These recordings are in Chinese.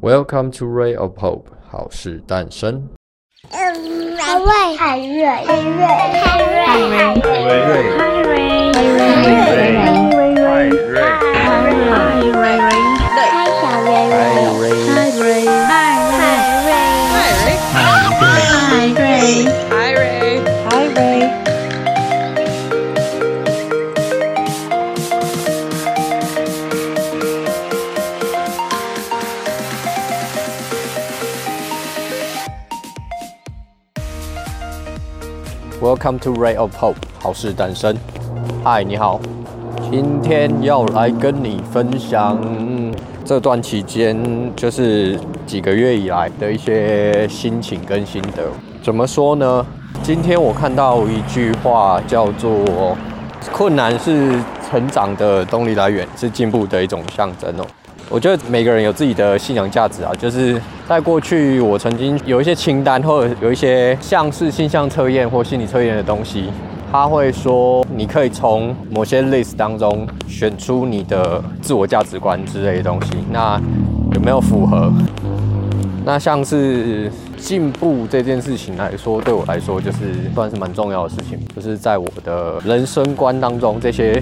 Welcome to Ray of Hope，好事诞生。海瑞，海瑞，海瑞，海瑞，海瑞，海瑞，海瑞，海瑞，海瑞，海瑞。 Welcome to Ray of Hope，好事诞生。嗨，你好，今天要来跟你分享这段期间，就是几个月以来的一些心情跟心得。怎么说呢？今天我看到一句话，叫做“困难是成长的动力来源，是进步的一种象征”哦。我觉得每个人有自己的信仰价值啊，就是在过去我曾经有一些清单，或者有一些像是性向测验或心理测验的东西，他会说你可以从某些 list 当中选出你的自我价值观之类的东西，那有没有符合？那像是进步这件事情来说，对我来说就是算是蛮重要的事情，就是在我的人生观当中这些。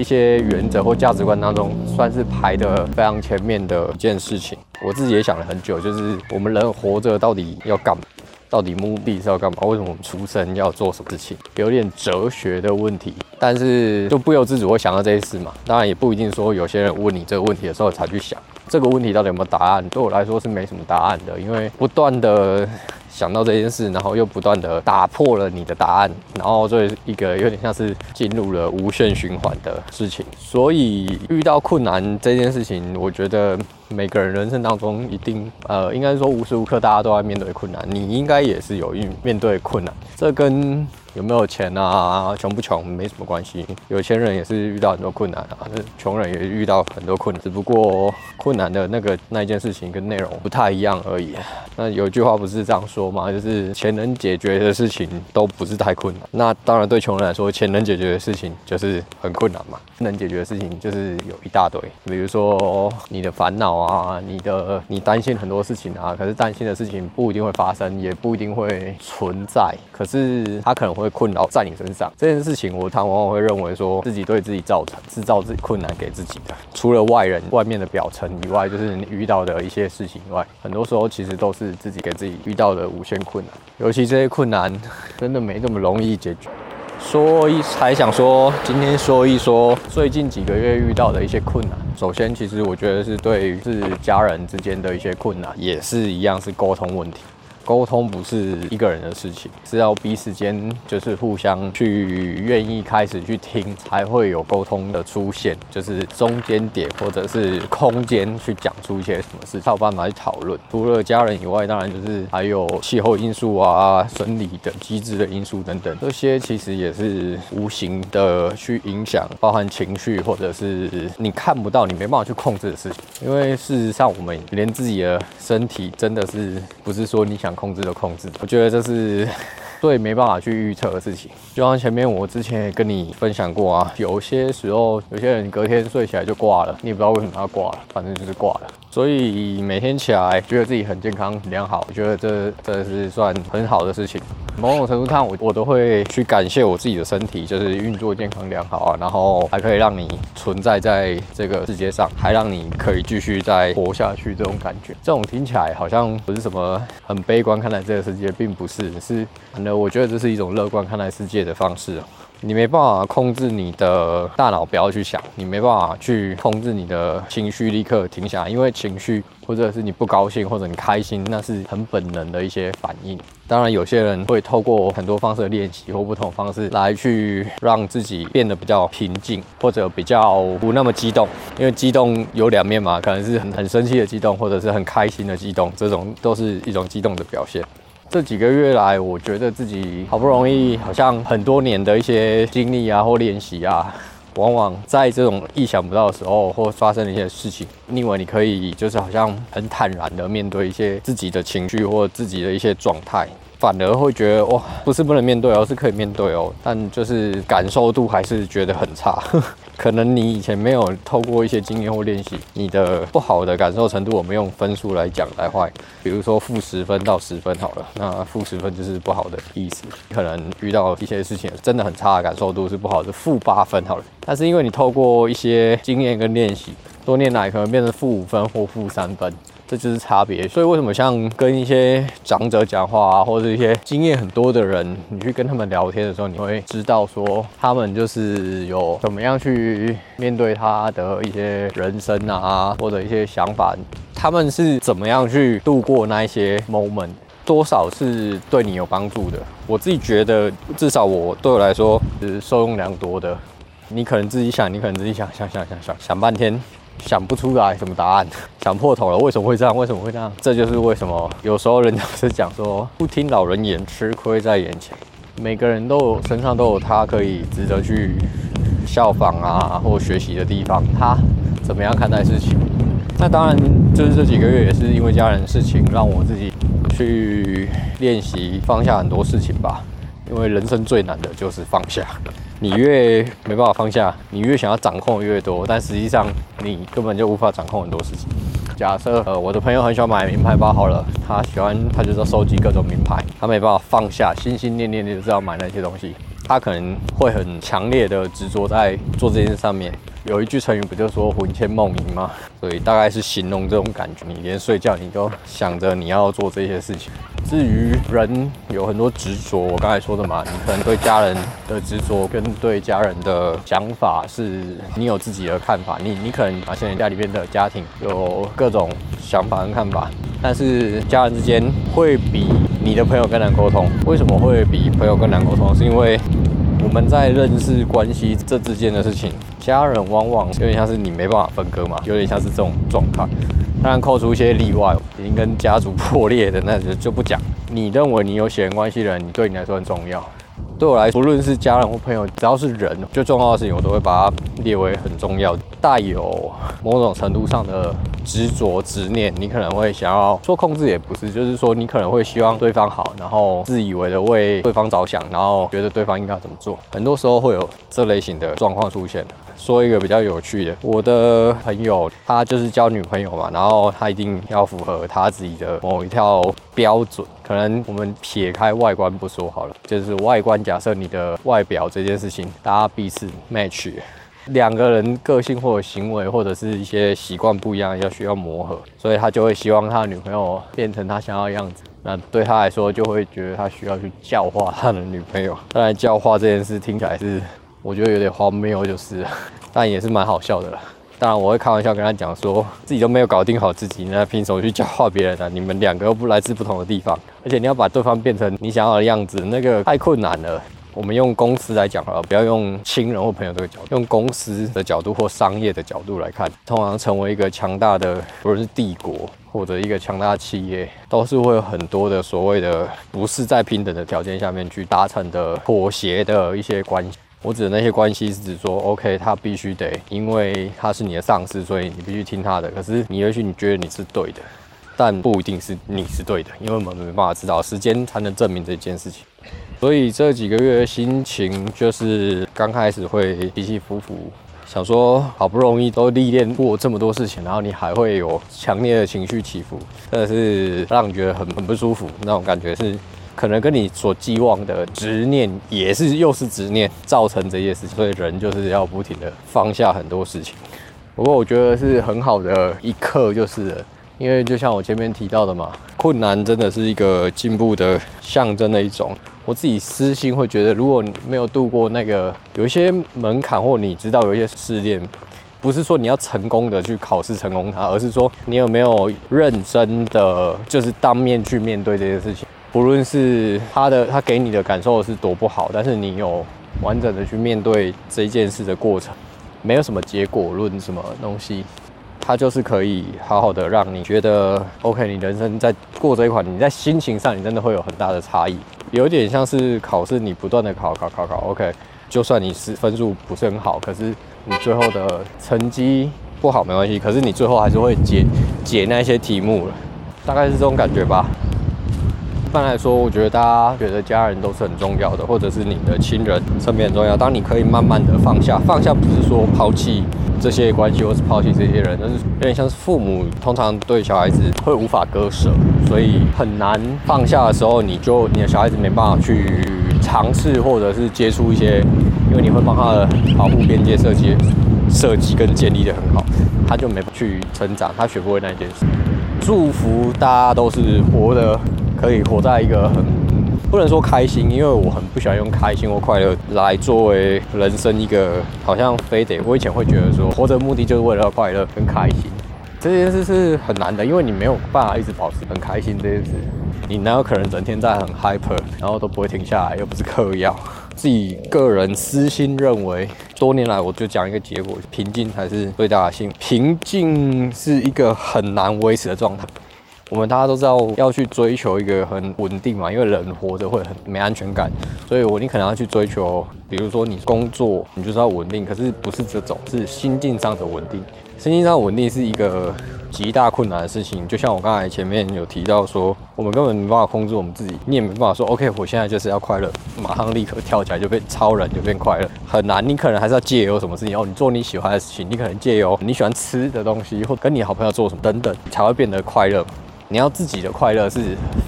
一些原则或价值观当中，算是排得非常前面的一件事情。我自己也想了很久，就是我们人活着到底要干嘛？到底目的是要干嘛？为什么我们出生要做什么事情？有点哲学的问题，但是就不由自主会想到这些事嘛。当然也不一定说有些人问你这个问题的时候才去想这个问题到底有没有答案。对我来说是没什么答案的，因为不断的。想到这件事，然后又不断的打破了你的答案，然后这一个有点像是进入了无限循环的事情。所以遇到困难这件事情，我觉得每个人人生当中一定，呃，应该说无时无刻大家都在面对困难，你应该也是有遇面对困难。这跟有没有钱啊，穷不穷没什么关系。有钱人也是遇到很多困难啊，穷人也遇到很多困难，只不过困难的那个那一件事情跟内容不太一样而已。那有句话不是这样说吗？就是钱能解决的事情都不是太困难。那当然对穷人来说，钱能解决的事情就是很困难嘛。能解决的事情就是有一大堆，比如说你的烦恼 啊，你的你担心很多事情啊，可是担心的事情不一定会发生，也不一定会存在，可是它可能会。困扰在你身上这件事情，我常往往会认为说自己对自己造成制造自己困难给自己的，除了外人外面的表层以外，就是你遇到的一些事情以外，很多时候其实都是自己给自己遇到的无限困难。尤其这些困难真的没那么容易解决。说一，还想说今天说一说最近几个月遇到的一些困难。首先，其实我觉得是对于是家人之间的一些困难，也是一样是沟通问题。沟通不是一个人的事情，是要彼此间就是互相去愿意开始去听，才会有沟通的出现，就是中间点或者是空间去讲出一些什么事，才有办法去讨论。除了家人以外，当然就是还有气候因素啊、生理的机制的因素等等，这些其实也是无形的去影响，包含情绪或者是你看不到、你没办法去控制的事情。因为事实上，我们连自己的身体真的是不是说你想。控制的控制，我觉得这是 最没办法去预测的事情。就像前面我之前也跟你分享过啊，有些时候有些人隔天睡起来就挂了，你也不知道为什么要挂了，反正就是挂了。所以每天起来觉得自己很健康良好，我觉得这这是算很好的事情。某种程度上，我我都会去感谢我自己的身体，就是运作健康良好啊，然后还可以让你存在在这个世界上，还让你可以继续再活下去。这种感觉，这种听起来好像不是什么很悲观看待这个世界，并不是，是反正我觉得这是一种乐观看待世界的方式。你没办法控制你的大脑不要去想，你没办法去控制你的情绪立刻停下来，因为情绪或者是你不高兴或者你开心，那是很本能的一些反应。当然，有些人会透过很多方式的练习或不同方式来去让自己变得比较平静，或者比较不那么激动。因为激动有两面嘛，可能是很很生气的激动，或者是很开心的激动，这种都是一种激动的表现。这几个月来，我觉得自己好不容易，好像很多年的一些经历啊或练习啊，往往在这种意想不到的时候或发生的一些事情，因为你可以就是好像很坦然的面对一些自己的情绪或自己的一些状态，反而会觉得哇，不是不能面对哦，是可以面对哦，但就是感受度还是觉得很差。可能你以前没有透过一些经验或练习，你的不好的感受程度，我们用分数来讲来换。比如说负十分到十分好了，那负十分就是不好的意思。可能遇到一些事情真的很差的感受度是不好的，负八分好了。但是因为你透过一些经验跟练习，多年来可能变成负五分或负三分。这就是差别，所以为什么像跟一些长者讲话啊，或者一些经验很多的人，你去跟他们聊天的时候，你会知道说他们就是有怎么样去面对他的一些人生啊，或者一些想法，他们是怎么样去度过那一些 moment，多少是对你有帮助的。我自己觉得，至少我对我来说是受用良多的。你可能自己想，你可能自己想想想想想想半天。想不出来什么答案，想破头了。为什么会这样？为什么会这样？这就是为什么有时候人家是讲说，不听老人言，吃亏在眼前。每个人都有身上都有他可以值得去效仿啊，或学习的地方。他怎么样看待事情？那当然，就是这几个月也是因为家人的事情，让我自己去练习放下很多事情吧。因为人生最难的就是放下。你越没办法放下，你越想要掌控越多，但实际上你根本就无法掌控很多事情。假设呃，我的朋友很喜欢买名牌包，好了，他喜欢他就是收集各种名牌，他没办法放下，心心念念的就是要买那些东西，他可能会很强烈的执着在做这件事上面。有一句成语不就说魂牵梦萦吗？所以大概是形容这种感觉。你连睡觉你都想着你要做这些事情。至于人有很多执着，我刚才说的嘛，你可能对家人的执着跟对家人的想法是你有自己的看法。你你可能发现家里面的家庭有各种想法跟看法，但是家人之间会比你的朋友更难沟通。为什么会比朋友更难沟通？是因为我们在认识关系这之间的事情。家人往往有点像是你没办法分割嘛，有点像是这种状态。当然扣除一些例外，已经跟家族破裂的那就就不讲。你认为你有血缘关系的人，你对你来说很重要。对我来说，无论是家人或朋友，只要是人，最重要的事情我都会把它列为很重要，带有某种程度上的执着执念。你可能会想要说控制，也不是，就是说你可能会希望对方好，然后自以为的为对方着想，然后觉得对方应该怎么做。很多时候会有这类型的状况出现。说一个比较有趣的，我的朋友他就是交女朋友嘛，然后他一定要符合他自己的某一套标准。可能我们撇开外观不说好了，就是外观，假设你的外表这件事情，大家彼此 match，两个人个性或者行为或者是一些习惯不一样，要需要磨合，所以他就会希望他的女朋友变成他想要的样子。那对他来说，就会觉得他需要去教化他的女朋友。当然，教化这件事听起来是。我觉得有点荒谬，就是，但也是蛮好笑的。当然，我会开玩笑跟他讲说，自己都没有搞定好自己，那凭什么去教化别人呢？你们两个又不来自不同的地方，而且你要把对方变成你想要的样子，那个太困难了。我们用公司来讲好了，不要用亲人或朋友这个角度，用公司的角度或商业的角度来看，通常成为一个强大的，不论是帝国或者一个强大的企业，都是会有很多的所谓的不是在平等的条件下面去达成的妥协的一些关系。我指的那些关系是指说，OK，他必须得，因为他是你的上司，所以你必须听他的。可是你也许你觉得你是对的，但不一定是你是对的，因为我们没办法知道，时间才能证明这件事情。所以这几个月的心情就是刚开始会起起伏伏，想说好不容易都历练过这么多事情，然后你还会有强烈的情绪起伏，真的是让你觉得很很不舒服，那种感觉是。可能跟你所寄望的执念也是又是执念造成这些事情，所以人就是要不停的放下很多事情。不过我觉得是很好的一课，就是因为就像我前面提到的嘛，困难真的是一个进步的象征的一种。我自己私心会觉得，如果你没有度过那个有一些门槛，或你知道有一些试炼，不是说你要成功的去考试成功它，而是说你有没有认真的就是当面去面对这些事情。不论是他的他给你的感受是多不好，但是你有完整的去面对这件事的过程，没有什么结果论什么东西，他就是可以好好的让你觉得 OK。你人生在过这一款，你在心情上你真的会有很大的差异，有点像是考试，你不断的考考考考 OK，就算你是分数不是很好，可是你最后的成绩不好没关系，可是你最后还是会解解那些题目了，大概是这种感觉吧。一般来说，我觉得大家觉得家人都是很重要的，或者是你的亲人身边很重要。当你可以慢慢的放下，放下不是说抛弃这些关系，或是抛弃这些人，但是有点像是父母通常对小孩子会无法割舍，所以很难放下的时候，你就你的小孩子没办法去尝试或者是接触一些，因为你会帮他的保护边界设计设计跟建立得很好，他就没去成长，他学不会那件事。祝福大家都是活得可以活在一个很不能说开心，因为我很不喜欢用开心或快乐来作为人生一个好像非得。我以前会觉得说活着目的就是为了要快乐跟开心，这件事是很难的，因为你没有办法一直保持很开心这件事。你哪有可能整天在很 hyper，然后都不会停下来，又不是嗑药。自己个人私心认为，多年来我就讲一个结果：平静才是最大的幸福。平静是一个很难维持的状态。我们大家都知道要去追求一个很稳定嘛，因为人活着会很没安全感，所以我你可能要去追求，比如说你工作，你就是要稳定，可是不是这种，是心境上的稳定。心境上稳定是一个。极大困难的事情，就像我刚才前面有提到说，我们根本没办法控制我们自己，你也没办法说，OK，我现在就是要快乐，马上立刻跳起来就变超人，就变快乐，很难。你可能还是要借由什么事情哦，你做你喜欢的事情，你可能借由你喜欢吃的东西，或跟你好朋友做什么等等，才会变得快乐。你要自己的快乐是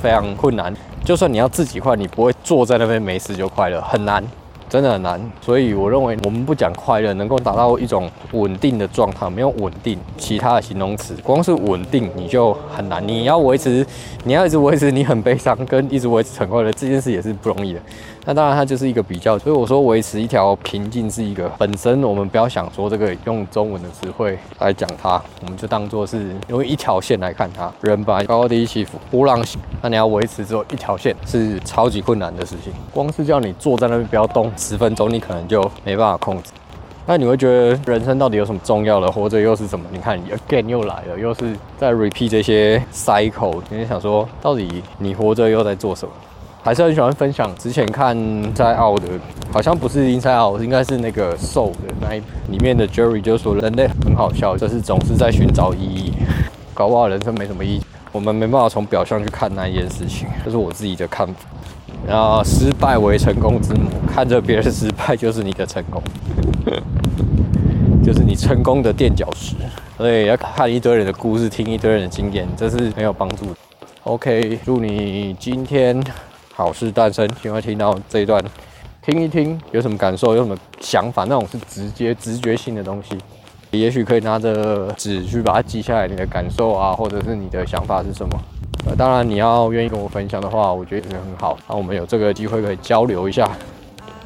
非常困难，就算你要自己快，你不会坐在那边没事就快乐，很难。真的很难，所以我认为我们不讲快乐，能够达到一种稳定的状态，没有稳定，其他的形容词，光是稳定你就很难。你要维持，你要一直维持你很悲伤，跟一直维持很快乐这件事也是不容易的。那当然，它就是一个比较。所以我说，维持一条平静是一个本身，我们不要想说这个用中文的词汇来讲它，我们就当做是用一条线来看它。人吧，高低起伏，波浪形。那你要维持只有一条线，是超级困难的事情。光是叫你坐在那边不要动十分钟，你可能就没办法控制。那你会觉得人生到底有什么重要的？活着又是什么？你看，again 又来了，又是在 repeat 这些 cycle。你想说，到底你活着又在做什么？还是很喜欢分享之前看 Inside Out 的，好像不是 Inside Out，应该是那个瘦的那一里面的 Jerry 就说人类很好笑，就是总是在寻找意义，搞不好人生没什么意义。我们没办法从表象去看那一件事情，这是我自己的看法。然后失败为成功之母，看着别人失败就是你的成功，就是你成功的垫脚石。所以要看一堆人的故事，听一堆人的经验，这是很有帮助的。OK，祝你今天。好事诞生，请会听到这一段，听一听有什么感受，有什么想法，那种是直接、直觉性的东西，也许可以拿着纸去把它记下来，你的感受啊，或者是你的想法是什么？呃，当然你要愿意跟我分享的话，我觉得也很好。那我们有这个机会可以交流一下，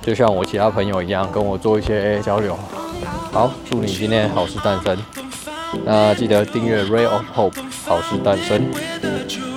就像我其他朋友一样，跟我做一些交流。好，祝你今天好事诞生。那记得订阅 Ray of Hope，好事诞生。